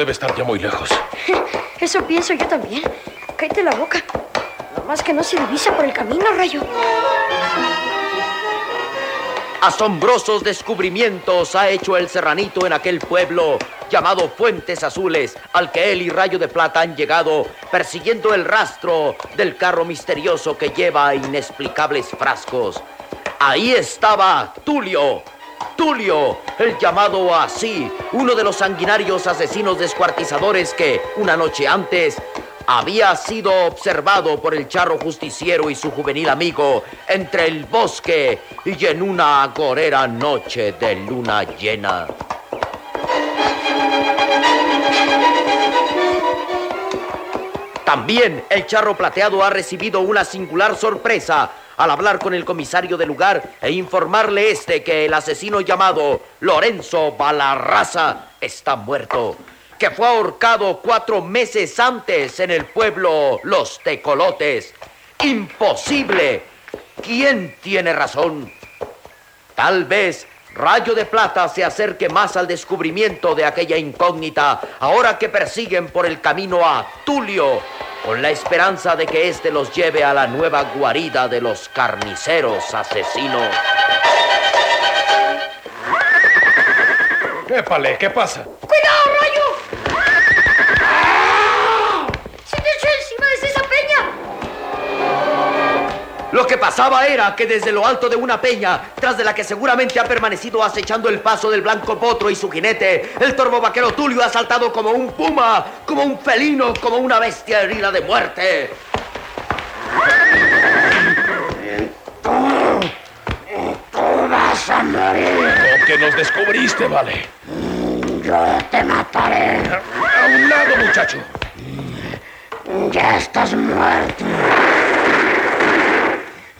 Debe estar ya muy lejos. Eso pienso yo también. Cállate la boca. Nomás que no se divisa por el camino, Rayo. Asombrosos descubrimientos ha hecho el serranito en aquel pueblo llamado Fuentes Azules, al que él y Rayo de Plata han llegado persiguiendo el rastro del carro misterioso que lleva inexplicables frascos. Ahí estaba Tulio, Tulio, el llamado así, uno de los sanguinarios asesinos descuartizadores que, una noche antes, había sido observado por el charro justiciero y su juvenil amigo entre el bosque y en una agorera noche de luna llena. También el charro plateado ha recibido una singular sorpresa al hablar con el comisario del lugar e informarle este que el asesino llamado Lorenzo Balarraza está muerto, que fue ahorcado cuatro meses antes en el pueblo Los Tecolotes. ¡Imposible! ¿Quién tiene razón? Tal vez Rayo de Plata se acerque más al descubrimiento de aquella incógnita ahora que persiguen por el camino a Tulio, con la esperanza de que éste los lleve a la nueva guarida de los carniceros asesinos. Épale, ¿qué pasa? ¡Cuidado, Rayo! Lo que pasaba era que desde lo alto de una peña, tras de la que seguramente ha permanecido acechando el paso del blanco potro y su jinete, el torbo vaquero Tulio ha saltado como un puma, como un felino, como una bestia herida de muerte. Tú vas a morir. ¿Con que nos descubriste, vale? Yo te mataré. A un lado, muchacho. Ya estás muerto.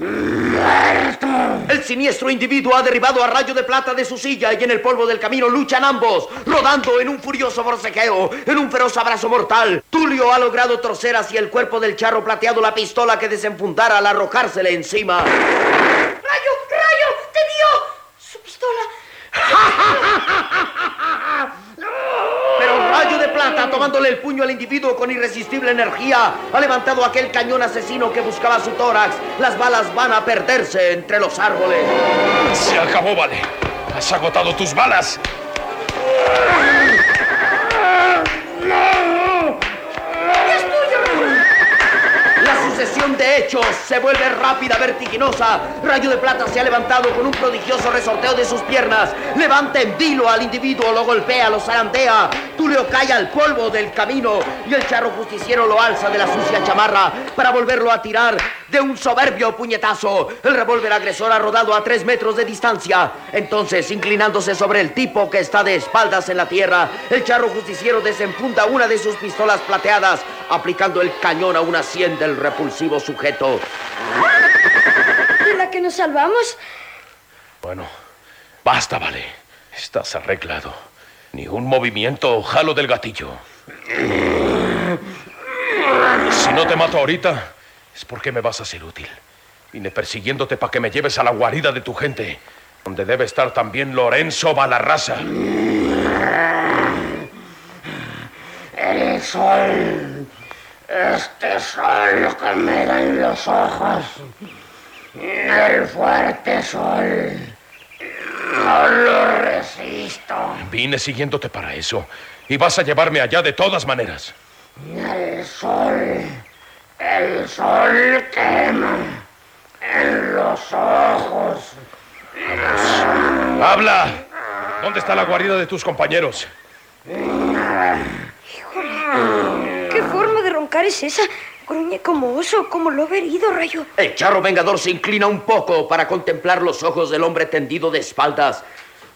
El siniestro individuo ha derribado a Rayo de Plata de su silla y en el polvo del camino luchan ambos, rodando en un furioso forcejeo, en un feroz abrazo mortal. Tulio ha logrado torcer hacia el cuerpo del charro plateado la pistola que desenfundara al arrojársele encima. ¡Rayo! ¡Rayo! ¡Te dio! ¡Su pistola! Pero Rayo de Plata, tomándole el puño al individuo con irresistible energía, ha levantado aquel cañón asesino que buscaba su tórax. Las balas van a perderse entre los árboles. Se acabó, vale. Has agotado tus balas. ¡Es sucesión de hechos se vuelve rápida, vertiginosa. Rayo de Plata se ha levantado con un prodigioso resorteo de sus piernas. Levanta en vilo al individuo, lo golpea, lo zarandea. Tulio cae al polvo del camino y el charro justiciero lo alza de la sucia chamarra para volverlo a tirar de un soberbio puñetazo. El revólver agresor ha rodado a tres metros de distancia. Entonces, inclinándose sobre el tipo que está de espaldas en la tierra, el charro justiciero desenfunda una de sus pistolas plateadas, aplicando el cañón a una sien del repulsivo sujeto. ¿De la que nos salvamos? Bueno, basta, vale. Estás arreglado. Ni un movimiento o jalo del gatillo. Si no te mato ahorita, es porque me vas a ser útil. Vine persiguiéndote para que me lleves a la guarida de tu gente, donde debe estar también Lorenzo Balarraza. El sol. Este sol que me da en los ojos. El fuerte sol. No lo resisto. Vine siguiéndote para eso. Y vas a llevarme allá de todas maneras. El sol. El sol quema. En los ojos. ¡Habla! ¿Dónde está la guarida de tus compañeros? ¿Qué forma de roncar es esa? Gruñe como oso, como lobo herido, Rayo. El charro vengador se inclina un poco para contemplar los ojos del hombre tendido de espaldas.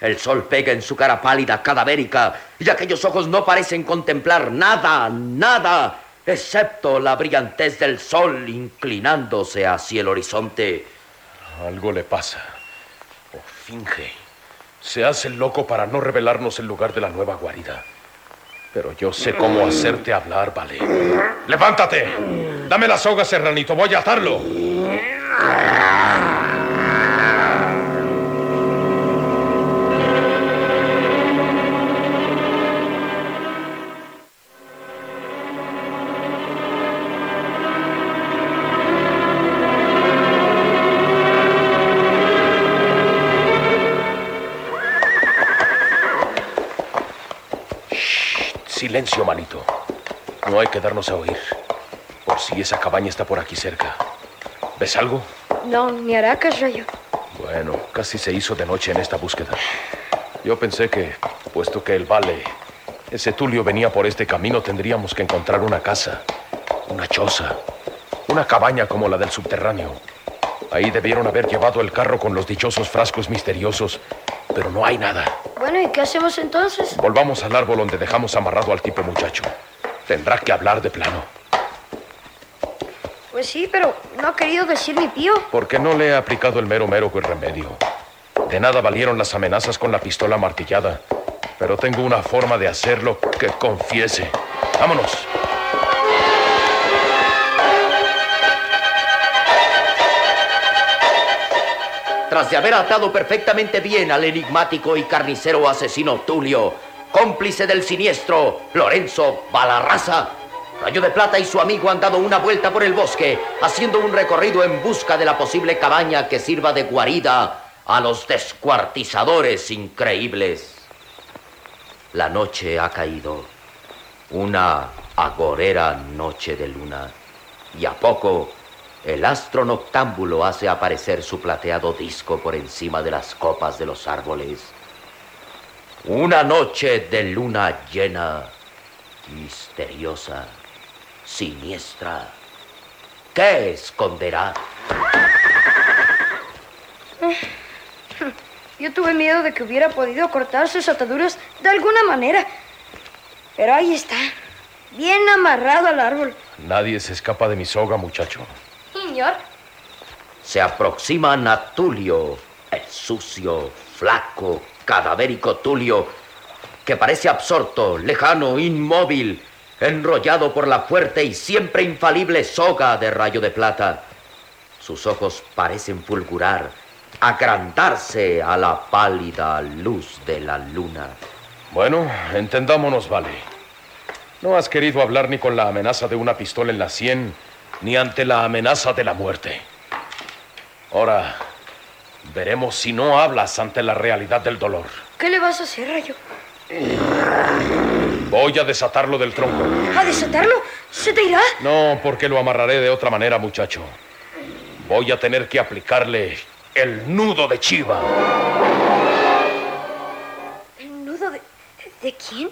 El sol pega en su cara pálida, cadavérica, y aquellos ojos no parecen contemplar nada, nada, excepto la brillantez del sol inclinándose hacia el horizonte. Algo le pasa. O finge. Se hace loco para no revelarnos el lugar de la nueva guarida. Pero yo sé cómo hacerte hablar, vale. ¡Levántate! Dame la soga, serranito. Voy a atarlo. Silencio, malito. No hay que darnos a oír. Por si esa cabaña está por aquí cerca. ¿Ves algo? No, ni aracas, Rayo. Bueno, casi se hizo de noche en esta búsqueda. Yo pensé que, puesto que el vale, ese Tulio venía por este camino, tendríamos que encontrar una casa, una choza, una cabaña como la del subterráneo. Ahí debieron haber llevado el carro con los dichosos frascos misteriosos, pero no hay nada. Bueno, ¿y qué hacemos entonces? Volvamos al árbol donde dejamos amarrado al tipo muchacho. Tendrá que hablar de plano. Pues sí, pero no ha querido decir mi pío. Porque no le he aplicado el mero mero el remedio. De nada valieron las amenazas con la pistola martillada. Pero tengo una forma de hacerlo que confiese. Vámonos. Tras de haber atado perfectamente bien al enigmático y carnicero asesino Tulio, cómplice del siniestro Lorenzo Balarraza, Rayo de Plata y su amigo han dado una vuelta por el bosque, haciendo un recorrido en busca de la posible cabaña que sirva de guarida a los descuartizadores increíbles. La noche ha caído, una agorera noche de luna, y a poco el astro noctámbulo hace aparecer su plateado disco por encima de las copas de los árboles. Una noche de luna llena, misteriosa, siniestra. ¿Qué esconderá? Yo tuve miedo de que hubiera podido cortar sus ataduras de alguna manera. Pero ahí está, bien amarrado al árbol. Nadie se escapa de mi soga, muchacho. Señor, Se aproximan a Tulio, el sucio, flaco, cadavérico Tulio, que parece absorto, lejano, inmóvil, enrollado por la fuerte y siempre infalible soga de rayo de plata. Sus ojos parecen fulgurar, agrandarse a la pálida luz de la luna. Bueno, entendámonos, vale. No has querido hablar ni con la amenaza de una pistola en la sien, ni ante la amenaza de la muerte. Ahora, veremos si no hablas ante la realidad del dolor. ¿qué le vas a hacer, Rayo? Voy a desatarlo del tronco. ¿A desatarlo? ¿Se te irá? No, porque lo amarraré de otra manera, muchacho. Voy a tener que aplicarle el nudo de chiva. ¿El nudo de... ¿De quién?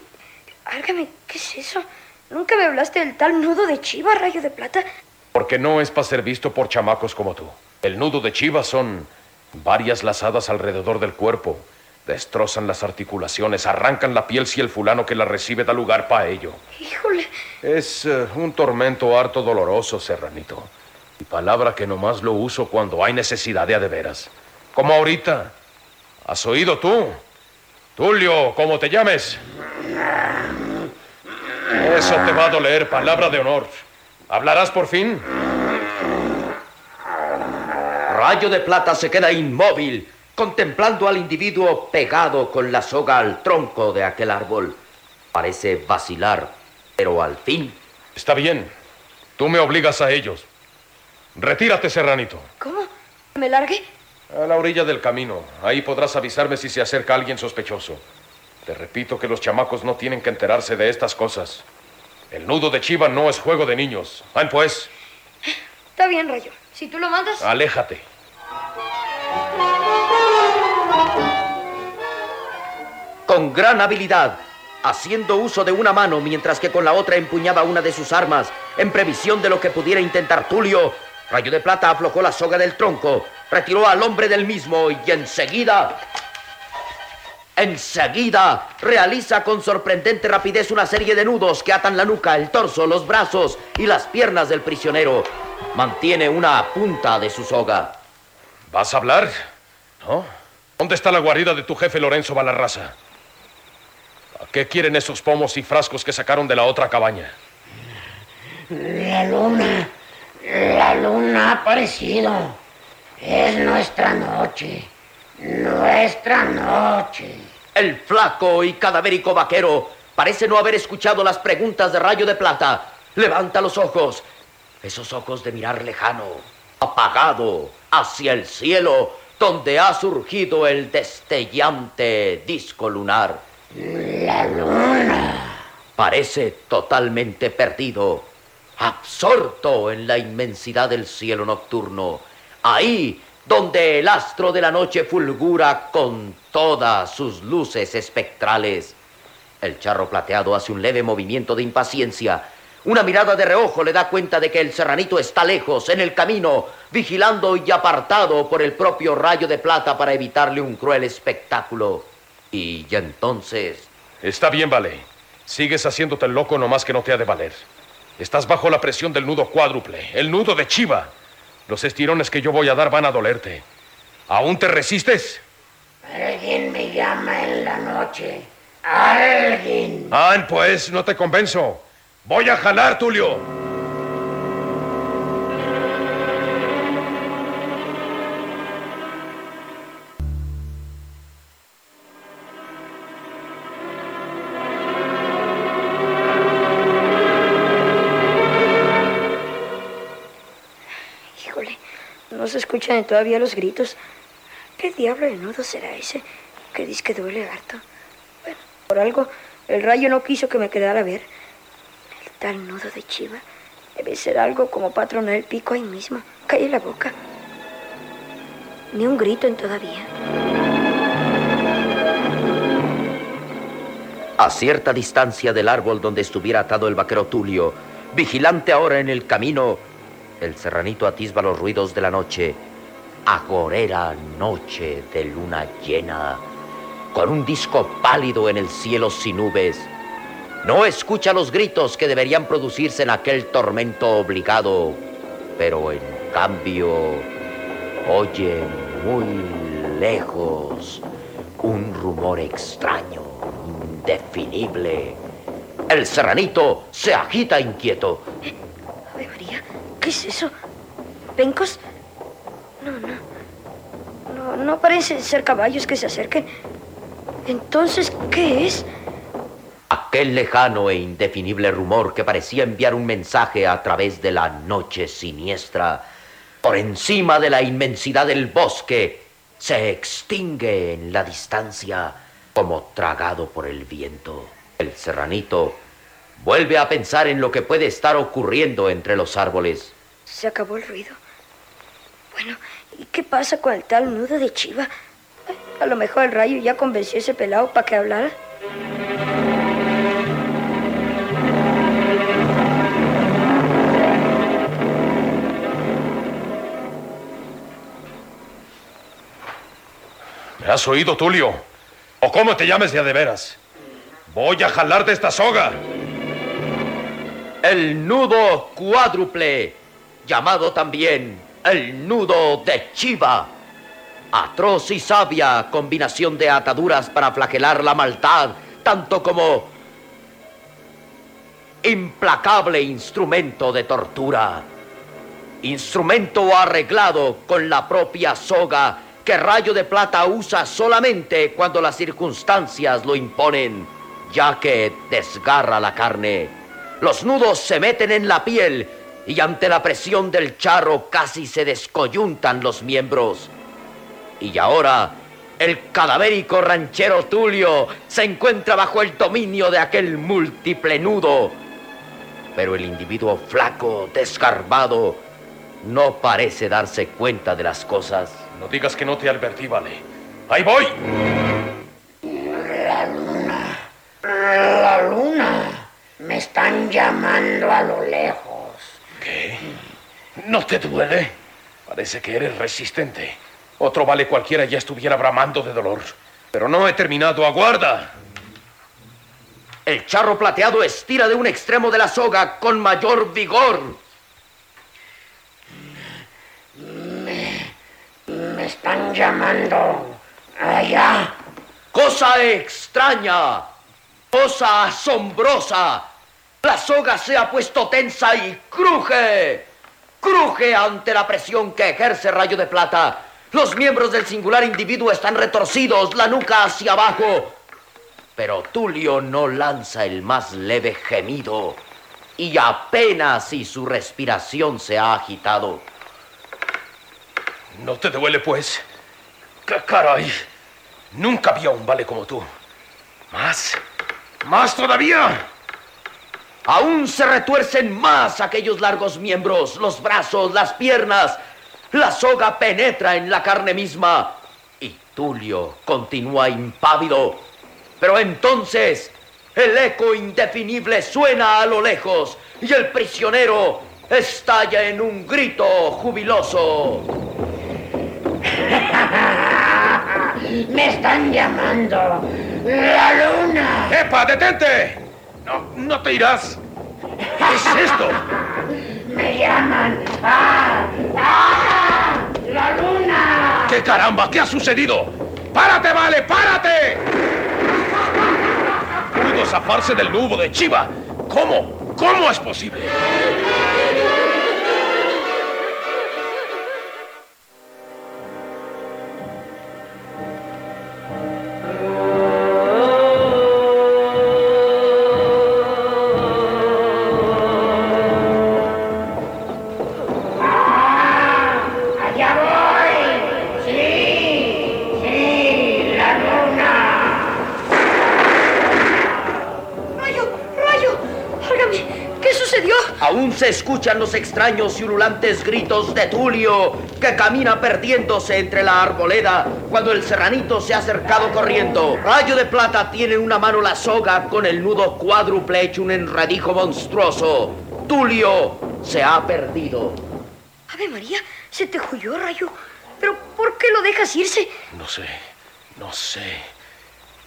Álgame, ¿qué es eso? Nunca me hablaste del tal nudo de chiva, Rayo de Plata. Porque no es para ser visto por chamacos como tú. El nudo de chiva son varias lazadas alrededor del cuerpo. Destrozan las articulaciones, arrancan la piel si el fulano que la recibe da lugar para ello. Híjole, Es eh, un tormento harto doloroso, serranito. Y palabra que nomás lo uso cuando hay necesidad de a de veras. Como ahorita. ¿Has oído tú? Tulio, como te llames. Eso te va a doler, palabra de honor. ¿Hablarás por fin? Rayo de plata se queda inmóvil, contemplando al individuo pegado con la soga al tronco de aquel árbol. Parece vacilar, pero al fin Está bien. Tú me obligas a ellos. Retírate, serranito. ¿cómo? ¿Me largue? A la orilla del camino. Ahí podrás avisarme si se acerca alguien sospechoso. Te repito que los chamacos no tienen que enterarse de estas cosas. El nudo de chiva no es juego de niños. Ven pues, Está bien, Rayo. Si tú lo mandas... aléjate. con gran habilidad, haciendo uso de una mano mientras que con la otra empuñaba una de sus armas, en previsión de lo que pudiera intentar Tulio, Rayo de Plata aflojó la soga del tronco, retiró al hombre del mismo y enseguida... Enseguida realiza con sorprendente rapidez una serie de nudos que atan la nuca, el torso, los brazos y las piernas del prisionero. Mantiene una punta de su soga. ¿Vas a hablar? ¿No? ¿Dónde está la guarida de tu jefe Lorenzo Balarraza? ¿A qué quieren esos pomos y frascos que sacaron de la otra cabaña? La luna, la luna ha aparecido. Es nuestra noche, nuestra noche. El flaco y cadavérico vaquero parece no haber escuchado las preguntas de Rayo de Plata. Levanta los ojos, esos ojos de mirar lejano, apagado, hacia el cielo, donde ha surgido el destellante disco lunar. La luna, parece totalmente perdido, absorto en la inmensidad del cielo nocturno, ahí donde el astro de la noche fulgura con todas sus luces espectrales. El charro plateado hace un leve movimiento de impaciencia. Una mirada de reojo le da cuenta de que el serranito está lejos, en el camino, vigilando y apartado por el propio rayo de plata para evitarle un cruel espectáculo. Y ya entonces... Está bien, vale. Sigues haciéndote el loco nomás que no te ha de valer. Estás bajo la presión del nudo cuádruple, el nudo de Chiva. Los estirones que yo voy a dar van a dolerte. ¿Aún te resistes? Alguien me llama en la noche. Alguien. Ah, pues no te convenzo. Voy a jalar, Tulio. Escuchan todavía los gritos. ¿Qué diablo de nudo será ese que dice que duele harto? Bueno, por algo, el rayo no quiso que me quedara a ver. El tal nudo de chiva debe ser algo como patronar el pico ahí mismo. Calle la boca. Ni un grito en todavía. A cierta distancia del árbol donde estuviera atado el vaquero Tulio, vigilante ahora en el camino, el serranito atisba los ruidos de la noche. Agorera noche de luna llena, con un disco pálido en el cielo sin nubes. No escucha los gritos que deberían producirse en aquel tormento obligado, pero en cambio oye muy lejos un rumor extraño, indefinible. El serranito se agita inquieto. ¿qué es eso? ¿Pencos? No, no. No, no parecen ser caballos que se acerquen. Entonces, ¿qué es? Aquel lejano e indefinible rumor que parecía enviar un mensaje a través de la noche siniestra, por encima de la inmensidad del bosque, se extingue en la distancia como tragado por el viento. El serranito vuelve a pensar en lo que puede estar ocurriendo entre los árboles. Se acabó el ruido. Bueno, ¿y qué pasa con el tal nudo de chiva? A lo mejor el rayo ya convenció a ese pelado para que hablara. ¿Me has oído, Tulio? ¿O cómo te llames ya de veras? Voy a jalar de esta soga. El nudo cuádruple, llamado también el nudo de Chiva. Atroz y sabia combinación de ataduras para flagelar la maldad, tanto como implacable instrumento de tortura. Instrumento arreglado con la propia soga que Rayo de Plata usa solamente cuando las circunstancias lo imponen, ya que desgarra la carne. Los nudos se meten en la piel y ante la presión del charro casi se descoyuntan los miembros. Y ahora el cadavérico ranchero Tulio se encuentra bajo el dominio de aquel múltiple nudo. Pero el individuo flaco, desgarbado, no parece darse cuenta de las cosas. No digas que no te advertí, vale. ¡Ahí voy! La luna. La luna. Me están llamando a lo lejos. ¿No te duele? Parece que eres resistente. Otro vale cualquiera ya estuviera bramando de dolor. Pero no he terminado. ¡Aguarda! El charro plateado estira de un extremo de la soga con mayor vigor. Me están llamando. Allá. Cosa extraña, cosa asombrosa. La soga se ha puesto tensa y cruje. Cruje ante la presión que ejerce Rayo de Plata. Los miembros del singular individuo están retorcidos, la nuca hacia abajo. Pero Tulio no lanza el más leve gemido. Y apenas si su respiración se ha agitado. ¿No te duele, pues? ¡Qué caray! Nunca vi a un vale como tú. ¿Más? ¿Más todavía? Aún se retuercen más aquellos largos miembros, los brazos, las piernas. La soga penetra en la carne misma y Tulio continúa impávido. Pero entonces el eco indefinible suena a lo lejos y el prisionero estalla en un grito jubiloso. Me están llamando. La luna. ¡Epa, detente! No, no te irás. ¿Qué es esto? Me llaman. ¡Ah! ¡Ah! ¡La luna! ¿Qué caramba? ¿Qué ha sucedido? ¡Párate, vale! ¡Párate! Pudo zafarse del nudo de Chiva. ¿Cómo? ¿Cómo es posible? Se escuchan los extraños y ululantes gritos de Tulio, que camina perdiéndose entre la arboleda cuando el serranito se ha acercado corriendo. Rayo de Plata tiene en una mano la soga con el nudo cuádruple hecho un enredijo monstruoso. Tulio se ha perdido. Ave María, se te huyó, Rayo. ¿Pero por qué lo dejas irse? No sé, no sé.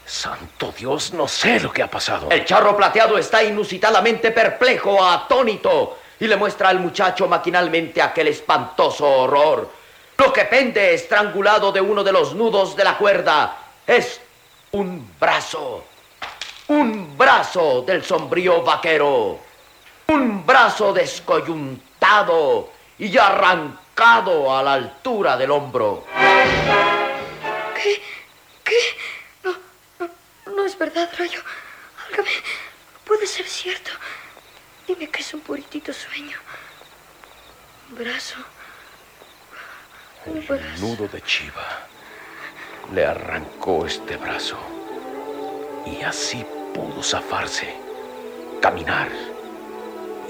Santo Dios, no sé lo que ha pasado. El charro plateado está inusitadamente perplejo, atónito, y le muestra al muchacho maquinalmente aquel espantoso horror. Lo que pende estrangulado de uno de los nudos de la cuerda es un brazo. Un brazo del sombrío vaquero. Un brazo descoyuntado y arrancado a la altura del hombro. ¿Qué? ¿Qué? No, no, no es verdad, Rayo. Álgame. Puede ser cierto. Dime que es un puritito sueño. Un brazo. Un El brazo. nudo de Chiva le arrancó este brazo. Y así pudo zafarse, caminar,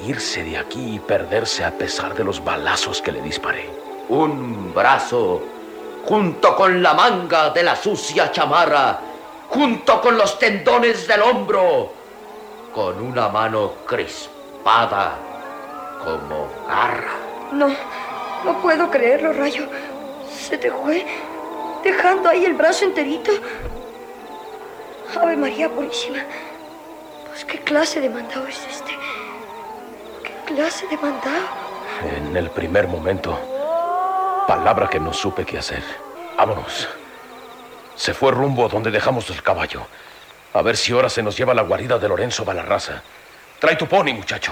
irse de aquí y perderse a pesar de los balazos que le disparé. Un brazo, junto con la manga de la sucia chamarra, junto con los tendones del hombro, con una mano crispada como garra. No, no puedo creerlo, Rayo. Se te fue, dejando ahí el brazo enterito. Ave María Purísima. Pues qué clase de mandado es este. ¿Qué clase de mandado? En el primer momento, palabra que no supe qué hacer. Vámonos. Se fue rumbo a donde dejamos el caballo. A ver si ahora se nos lleva a la guarida de Lorenzo Balarraza. Trae tu pony, muchacho.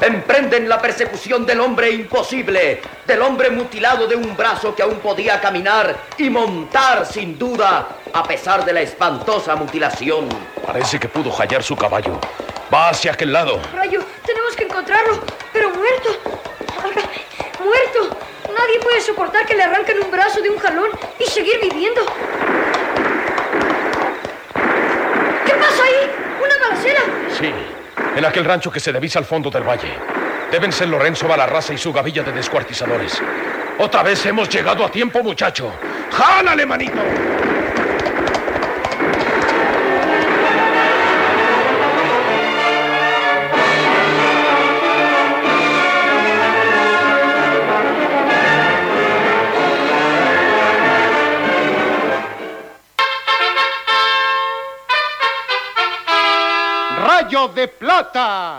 Emprenden la persecución del hombre imposible, del hombre mutilado de un brazo que aún podía caminar y montar sin duda, a pesar de la espantosa mutilación. Parece que pudo hallar su caballo. Va hacia aquel lado. Rayo, tenemos que encontrarlo, pero muerto. Muerto. Nadie puede soportar que le arranquen un brazo de un jalón y seguir viviendo. ¿Qué pasa ahí? ¿Una balacera? Sí, en aquel rancho que se divisa al fondo del valle. Deben ser Lorenzo Balarraza y su gavilla de descuartizadores. Otra vez hemos llegado a tiempo, muchacho. ¡Jálale, manito! De Plata.